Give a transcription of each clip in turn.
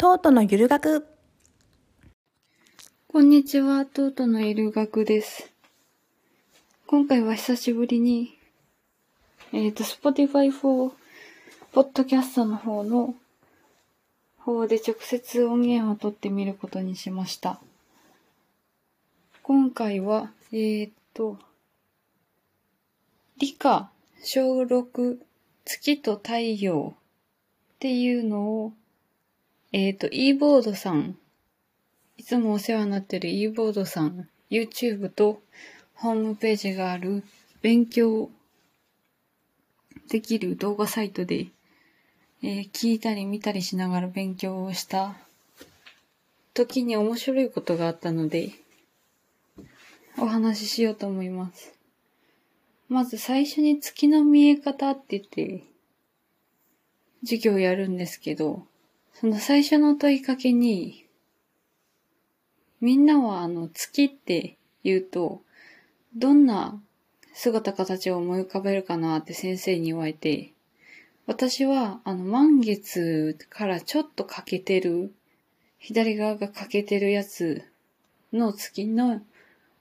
トートのゆる学。こんにちは、トートのゆる学です。今回は久しぶりに、えっ、と、Spotify for Podcast の方の方で直接音源を取ってみることにしました。今回は、えっ、と、理科小6月と太陽っていうのを、えっ、と、e ボードさん、いつもお世話になってる e ボードさん、YouTube とホームページがある。勉強できる動画サイトで、えー聞いたり見たりしながら勉強をした。時に面白いことがあったので、お話ししようと思います。まず最初に月の見え方って言って、授業をやるんですけど、その最初の問いかけに、みんなはあの月って言うと、どんな姿形を思い浮かべるかなって先生に言われて、私はあの満月からちょっと欠けてる、左側が欠けてるやつの月の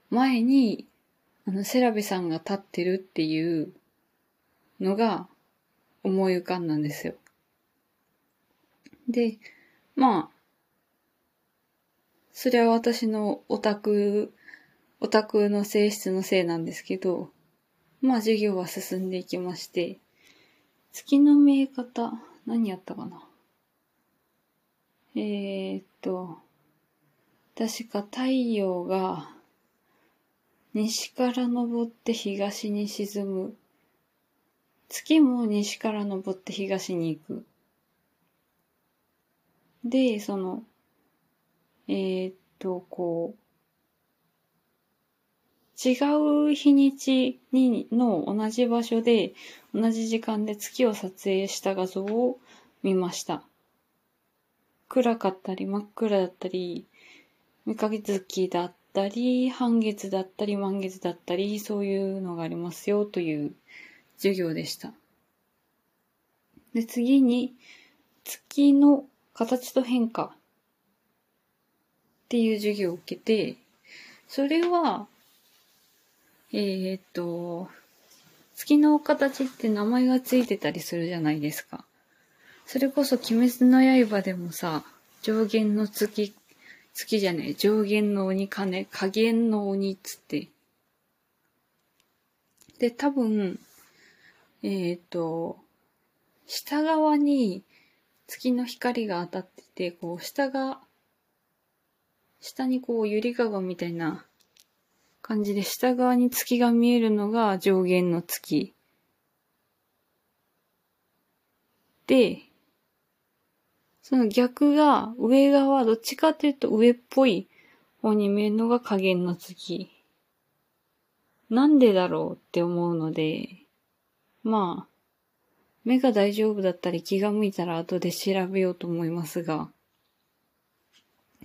前に、あのセラビさんが立ってるっていうのが思い浮かんだんですよ。で、まあ、それは私のオタク、オタクの性質のせいなんですけど、まあ授業は進んでいきまして、月の見え方、何やったかな？えー、っと、確か太陽が西から昇って東に沈む。月も西から昇って東に行く。で、その、えーっと、こう、違う日にちに、の同じ場所で、同じ時間で月を撮影した画像を見ました。暗かったり、真っ暗だったり、三日月だったり、半月だったり、満月だったり、そういうのがありますよという授業でした。で、次に、月の形と変化っていう授業を受けて、それは、えーっと、月の形って名前がついてたりするじゃないですか。それこそ鬼滅の刃でもさ、上限の月、月じゃねえ、上限の鬼金、下限の鬼っつって。で、多分、えーっと、下側に月の光が当たってて、こう、下が、下にこう、ゆりかごみたいな感じで、下側に月が見えるのが上限の月。で、その逆が、上側、どっちかというと上っぽい方に見えるのが下限の月。なんでだろうって思うので、まあ、目が大丈夫だったり気が向いたら後で調べようと思いますが、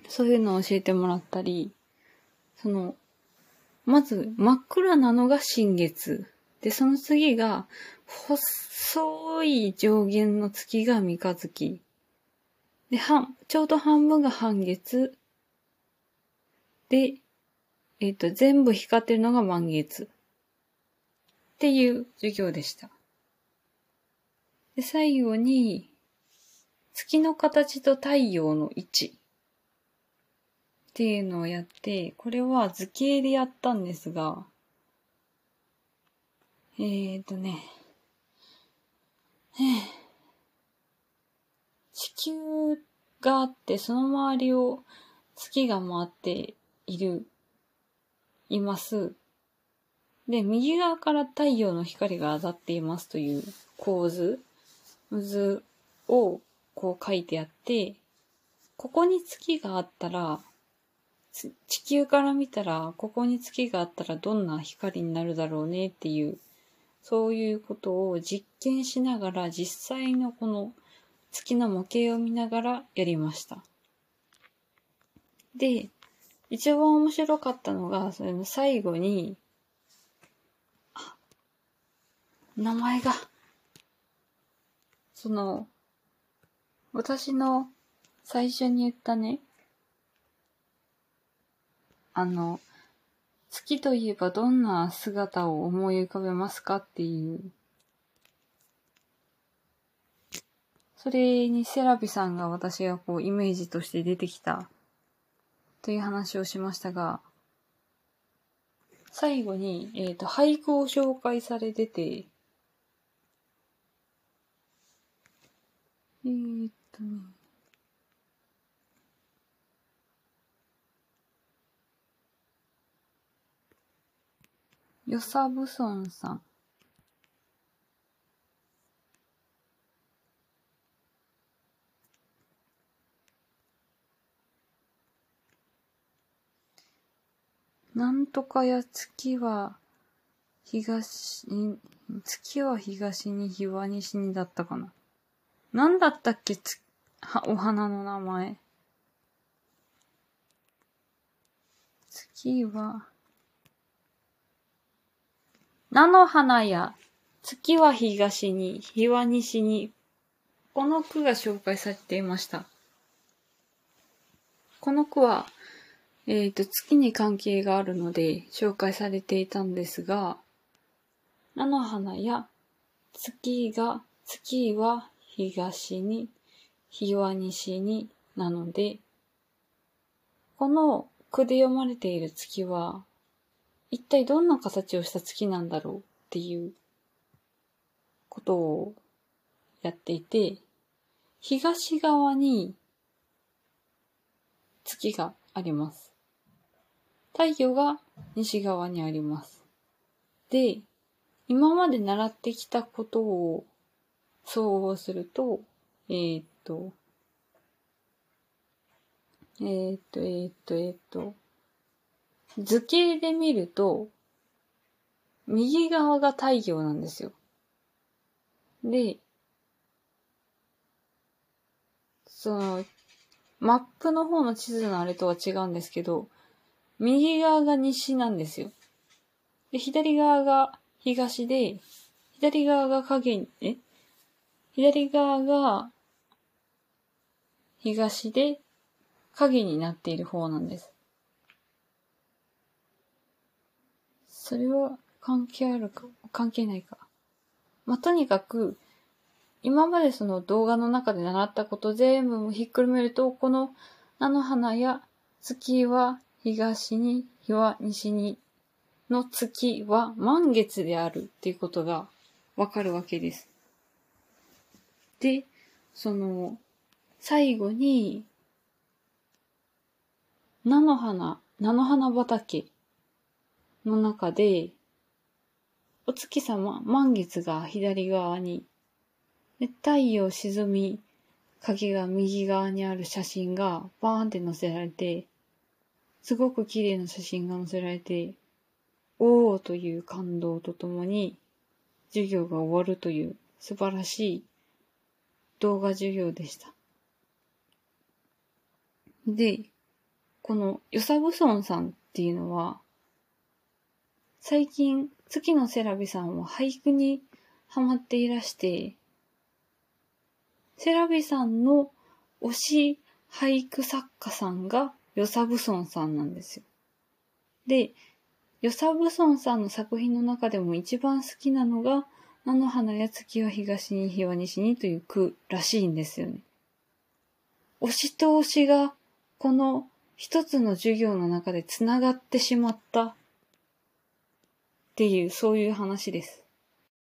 そういうのを教えてもらったり、その、まず真っ暗なのが新月。で、その次が、細い上限の月が三日月。で、半、ちょうど半分が半月。で、えっ、と、全部光ってるのが満月。っていう授業でした。で、最後に、月の形と太陽の位置っていうのをやって、これは図形でやったんですが、えーとね、地球があって、その周りを月が回っている、います。で、右側から太陽の光が当たっていますという構図、図をこう書いてあって、ここに月があったら、地球から見たら、ここに月があったらどんな光になるだろうねっていう、そういうことを実験しながら実際のこの月の模型を見ながらやりました。で、一番面白かったのが、それの最後に、あ、名前が、その、私の最初に言ったね、あの、月といえばどんな姿を思い浮かべますかっていう。それにセラビさんが私がこうイメージとして出てきたという話をしましたが、最後に、えっ、ー、と、俳句を紹介されてて、えー、っとね、よさぶそんさん。なんとかや月は東に、月は東に日は西にだったかな。なんだったっけ？つ、は、お花の名前。月は、菜の花や。月は東に、日は西に、この句が紹介されていました。この句は、えっ、ー、と、月に関係があるので紹介されていたんですが、菜の花や。月が、月は東に、日は西になので、この句で読まれている月は、一体どんな形をした月なんだろうっていうことをやっていて、東側に月があります。太陽が西側にあります。で、今まで習ってきたことを総合すると、えー、っと、えー、っと、えー、っと、えー、っと、図形で見ると、右側が太陽なんですよ。で、その、マップの方の地図のあれとは違うんですけど、右側が西なんですよ。で、左側が東で、左側が影に、え？左側が東で影になっている方なんです。それは関係あるか、関係ないか。まあ、とにかく、今までその動画の中で習ったこと全部ひっくるめると、この菜の花や月は東に、日は西にの月は満月であるっていうことがわかるわけです。で、その、最後に、菜の花、菜の花畑の中で、お月様、満月が左側に、太陽沈み、影が右側にある写真がバーンって載せられて、すごく綺麗な写真が載せられて、おーという感動とともに、授業が終わるという素晴らしい動画授業でした。で、このヨサブソンさんっていうのは、最近、月のセラビさんは俳句にハマっていらして、セラビさんの推し俳句作家さんがヨサブソンさんなんですよ。で、ヨサブソンさんの作品の中でも一番好きなのが、菜の花や月は東に日は西にという句らしいんですよね。推しと推しがこの一つの授業の中で繋がってしまったっていう、そういう話です。